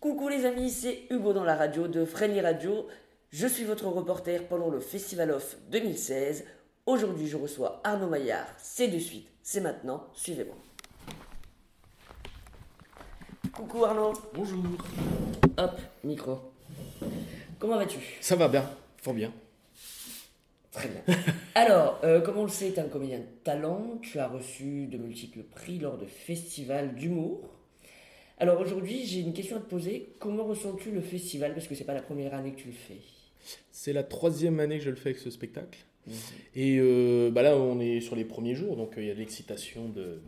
Coucou les amis, c'est Hugo dans la radio de Friendly Radio. Je suis votre reporter pendant le Festival Off 2016. Aujourd'hui, je reçois Arnaud Maillard. C'est de suite, c'est maintenant, suivez-moi. Coucou Arnaud. Bonjour. Hop, micro. Comment vas-tu? Ça va bien, fort bien. Très bien. Alors, euh, comme on le sait, tu es un comédien de talent. Tu as reçu de multiples prix lors de festivals d'humour. Alors aujourd'hui, j'ai une question à te poser. Comment ressens-tu le festival? Parce que c'est pas la première année que tu le fais. C'est la troisième année que je le fais avec ce spectacle. Et euh, bah là, on est sur les premiers jours, donc euh, il y a de l'excitation de,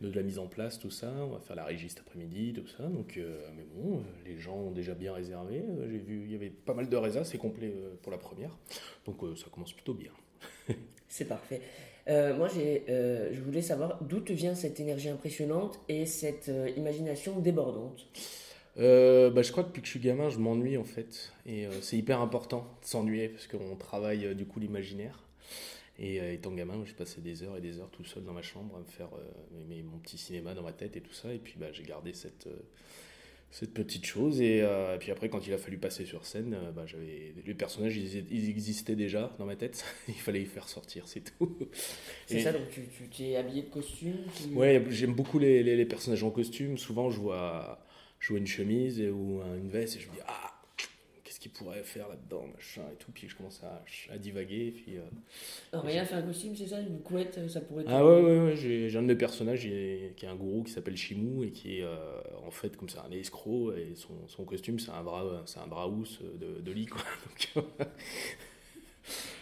de, la mise en place, tout ça. On va faire la régie cet après-midi, tout ça. Donc, euh, mais bon, les gens ont déjà bien réservé. J'ai vu, il y avait pas mal de résas, c'est complet pour la première. Donc ça commence plutôt bien. c'est parfait. Moi, j'ai, je voulais savoir d'où te vient cette énergie impressionnante et cette imagination débordante. Euh, bah, je crois que depuis que je suis gamin, je m'ennuie en fait. Et euh, c'est hyper important de s'ennuyer parce qu'on travaille euh, du coup l'imaginaire. Et étant gamin, j'ai passé des heures et des heures tout seul dans ma chambre à me faire mon petit cinéma dans ma tête et tout ça. Et puis bah, j'ai gardé cette, cette petite chose. Et, puis après, quand il a fallu passer sur scène, bah, j'avais les personnages, ils, existaient déjà dans ma tête. il fallait les faire sortir, c'est tout. C'est ça, donc tu t'es habillé de costume Ouais, j'aime beaucoup les, les, les, personnages en costume. Souvent, je vois je une chemise ou une veste et je me dis ah qu'est-ce qu'il pourrait faire là-dedans machin et tout. Puis je commence à, à divaguer puis euh, rien fait un costume c'est ça une couette ça pourrait être ah ouais ouais, ouais j'ai un de mes personnages qui est un gourou qui s'appelle Chimou et qui est euh, en fait comme ça un escroc et son, son costume c'est un bras c'est un braous de, de lit quoi.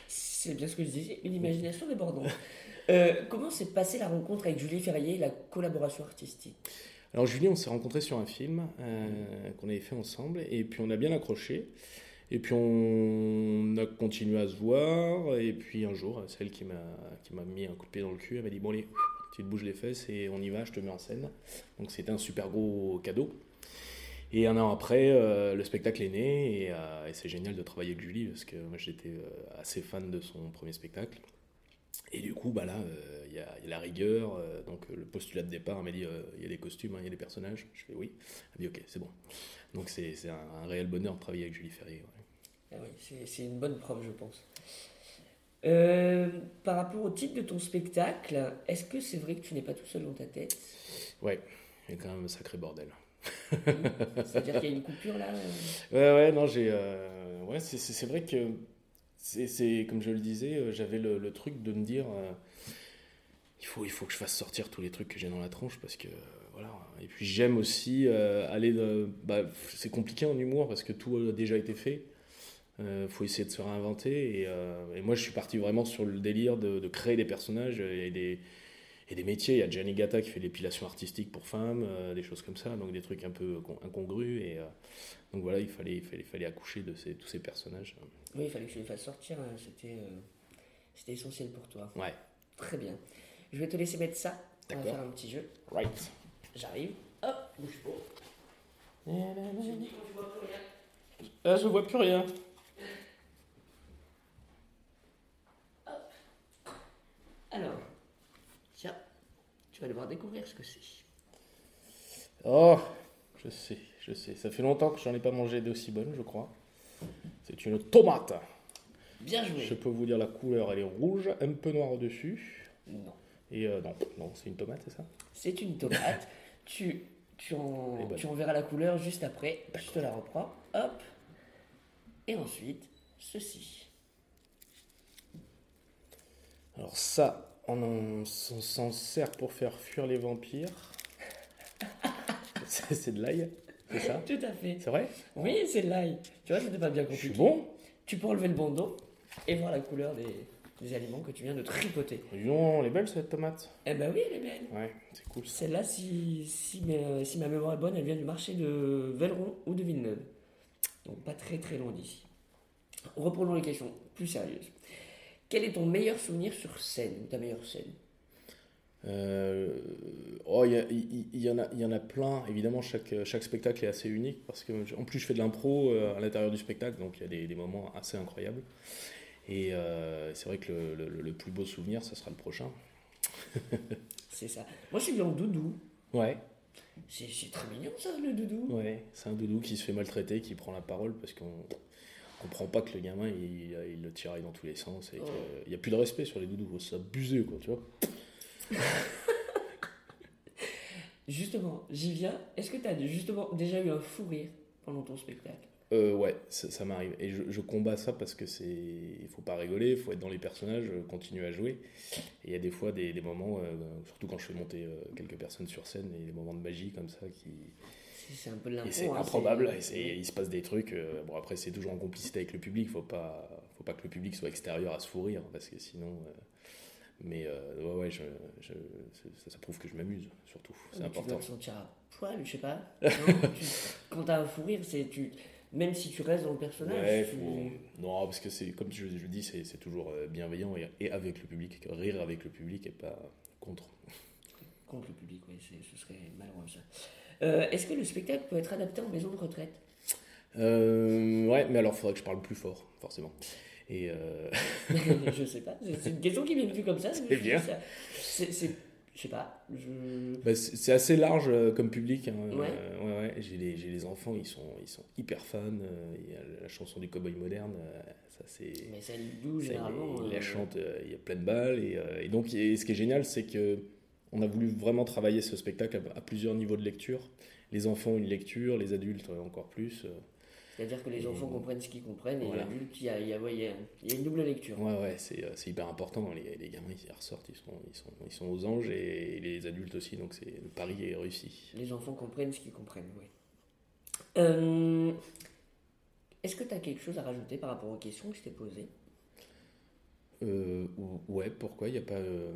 C'est bien ce que je disais une imagination débordante. Euh, comment s'est passée la rencontre avec Julie Ferrier la collaboration artistique? Alors Julie, on s'est rencontrés sur un film euh, qu'on avait fait ensemble, et puis on a bien accroché. Et puis on a continué à se voir, et puis un jour, celle qui m'a mis un coup de pied dans le cul, elle m'a dit Bon, allez, tu te bouges les fesses et on y va, je te mets en scène. Donc c'était un super gros cadeau. Et un an après, euh, le spectacle est né, et, euh, et c'est génial de travailler avec Julie, parce que moi j'étais assez fan de son premier spectacle. Et du coup, bah là, euh, il y, a la rigueur. Euh, donc, le postulat de départ m'a dit euh, il y a des costumes, hein, il y a des personnages. Je fais oui. Elle m'a dit ok, c'est bon. Donc, c'est un, réel bonheur de travailler avec Julie Ferrier. Ah oui, c'est une bonne preuve, je pense. par rapport au titre de ton spectacle, est-ce que c'est vrai que tu n'es pas tout seul dans ta tête? Ouais, il y a quand même un sacré bordel. C'est-à-dire qu'il y a une coupure là Ouais, ouais, non, j'ai. ouais, c'est vrai que c'est comme je le disais, euh, j'avais le, truc de me dire euh, il, faut, il faut que je fasse sortir tous les trucs que j'ai dans la tronche parce que euh, voilà. Et puis j'aime aussi aller. Bah, c'est compliqué en humour parce que tout a déjà été fait. Il faut essayer de se réinventer. Et, moi, je suis parti vraiment sur le délire de, de créer des personnages et des, et des métiers. Il y a Gianni Gatta qui fait l'épilation artistique pour femmes, des choses comme ça, donc des trucs un peu incongrus. Et donc voilà, il fallait, il fallait, fallait accoucher de ces, tous ces personnages. Oui, il fallait que je les fasse sortir. Hein. C'était, euh, c'était essentiel pour toi. Ouais. Très bien. Je vais te laisser mettre ça. On va faire un petit jeu. Right. J'arrive. Hop, bouge pas. Je dis quand tu vois plus rien. Ah, je vois plus rien. Hop. Alors, tiens, tu vas devoir découvrir ce que c'est. Oh, je sais, je sais. Ça fait longtemps que j'en ai pas mangé d'aussi bonne, je crois. C'est une tomate. Bien joué. Je peux vous dire la couleur, elle est rouge, un peu noire au-dessus. Non. Et euh, non, non c'est une tomate, c'est ça? C'est une tomate. tu, tu, en, tu en verras la couleur juste après. Je te la reprends. Hop. Et ensuite, ceci. Alors ça, on s'en sert pour faire fuir les vampires. c'est de l'ail c'est ça? Tout à fait. C'est vrai? Oui, c'est de l'ail. Tu vois, c'était pas bien compliqué. Je suis bon. Tu peux enlever le bandeau et voir la couleur des, des aliments que tu viens de tripoter. Non, elle est belle cette tomate. Eh ben oui, elle est belle. Ouais, c'est cool. Celle-là, si, si, si, ma mémoire est bonne, elle vient du marché de Velleron ou de Villeneuve. Donc pas très très loin d'ici. Reprenons les questions plus sérieuses. Quel est ton meilleur souvenir sur scène, ta meilleure scène? Euh, oh, il y, y, en a, y en a plein. Évidemment, chaque, chaque spectacle est assez unique parce que, en plus, je fais de l'impro euh, à l'intérieur du spectacle, donc il y a des, des, moments assez incroyables. Et euh, c'est vrai que le, le, plus beau souvenir, ça sera le prochain. c'est ça. Moi, je suis bien en doudou. Ouais. C'est c'est très mignon ça, le doudou. Ouais, c'est un doudou qui se fait maltraiter, qui prend la parole parce qu'on comprend pas que le gamin il, il le tiraille dans tous les sens et Oh. qu'il n'y a plus de respect sur les doudous. C'est abusé quoi, tu vois. Justement, j'y viens. Est-ce que tu as justement déjà eu un fou rire pendant ton spectacle? Euh, ouais, ça, ça m'arrive. Et je, je combats ça parce que c'est. Il faut pas rigoler, il faut être dans les personnages, euh, continuer à jouer. Et il y a des fois des, des moments, euh, surtout quand je fais monter euh, quelques personnes sur scène, et des moments de magie comme ça qui. C'est un peu de l'impro. C'est hein, improbable, et il se passe des trucs. euh, bon, après, c'est toujours en complicité avec le public, faut pas, faut pas que le public soit extérieur à se fou rire, parce que sinon. euh, mais euh, ouais, ouais, je, je- ça, ça prouve que je m'amuse, surtout. C'est Mais Tu important. dois te sentir à poil, je sais pas. Non, tu- quand t'as un fou rire, c'est tu. Même si tu restes dans le personnage, Ouais, tu- faut- Non, parce que c'est comme je, je dis, c'est toujours bienveillant et, et avec le public, rire avec le public et pas contre. contre le public, oui, ce serait malheureux ça. Euh, Est-ce que le spectacle peut être adapté en maison de retraite? Euh, ouais, mais alors faudrait que je parle plus fort, forcément. Et euh, Je sais pas, c'est une question qui m'est venue comme ça. C'est bien. C'est, je sais pas, je... bah, c'est assez large euh, comme public. hein, Ouais. euh, ouais, ouais. J'ai les, enfants, ils sont, ils sont hyper fans. euh, Il y a la chanson du cowboy moderne, ça c'est. Mais celle d'où, généralement... il, il la chante, il y a plein de balles. Et, et donc, et ce qui est génial, c'est que on a voulu vraiment travailler ce spectacle à, à plusieurs niveaux de lecture. Les enfants ont une lecture, les adultes euh, encore plus. euh. C'est-à-dire que les enfants comprennent ce qu'ils comprennent et Voilà. les adultes, il y a, il y, a, ouais, il y a- il y a une double lecture. Ouais, ouais, c'est euh, hyper important. Les, les gamins, ils ressortent, ils sont, ils, sont, ils sont aux anges et, les adultes aussi. Donc, c'est le pari est réussi. Les enfants comprennent ce qu'ils comprennent, oui. Euh, Est-ce que tu as quelque chose à rajouter par rapport aux questions que je t'ai posées? Euh, ou- ouais, pourquoi il a pas. euh,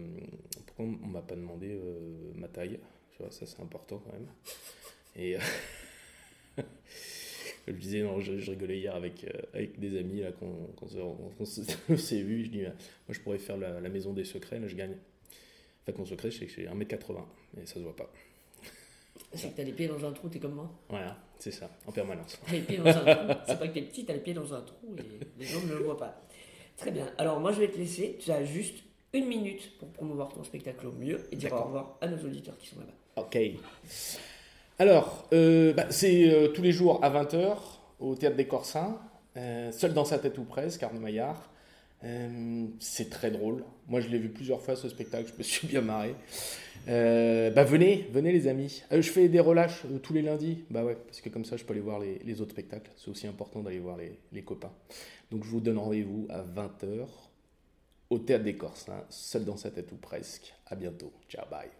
pourquoi on m'a pas demandé euh, ma taille? Tu vois, ça c'est important quand même. Et. euh, Je disais, non, je, je rigolais hier avec, avec des amis là, se- on s'est vu. Je dis, euh, moi je pourrais faire la, la maison des secrets, là je gagne. Enfin, mon secret, c'est que j'ai 1m80, mais ça se voit pas. C'est que tu as les pieds dans un trou, t'es comme moi. Voilà, c'est ça, en permanence. T'as les pieds dans un trou. C'est pas que t'es petit, t'as les pieds dans un trou et les gens ne le voient pas. Très bien. Alors moi je vais te laisser. Tu as juste une minute pour promouvoir ton spectacle au mieux et dire au revoir à nos auditeurs qui sont là-bas. Ok. Alors, euh, bah, c'est euh, tous les jours à 20h au Théâtre des Corsins, euh, seul dans sa tête ou presque, Arnaud Maillard. Euh, c'est très drôle. Moi, je l'ai vu plusieurs fois ce spectacle, je me suis bien marré. Euh, bah, venez, venez les amis. Euh, je fais des relâches euh, tous les lundis. Bah ouais, parce que comme ça, je peux aller voir les, les autres spectacles. C'est aussi important d'aller voir les, les copains. Donc, je vous donne rendez-vous à 20h au Théâtre des Corsins, seul dans sa tête ou presque. À bientôt. Ciao, bye.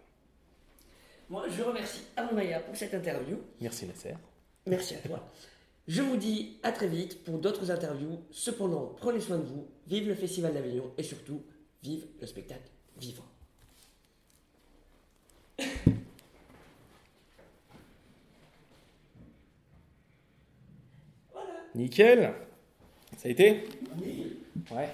Moi je remercie Arnaud Maya pour cette interview. Merci Nasser. Merci à toi. Je vous dis à très vite pour d'autres interviews. Cependant, prenez soin de vous, vive le Festival d'Avignon et surtout, vive le spectacle vivant. Nickel. Ça a été? Ouais.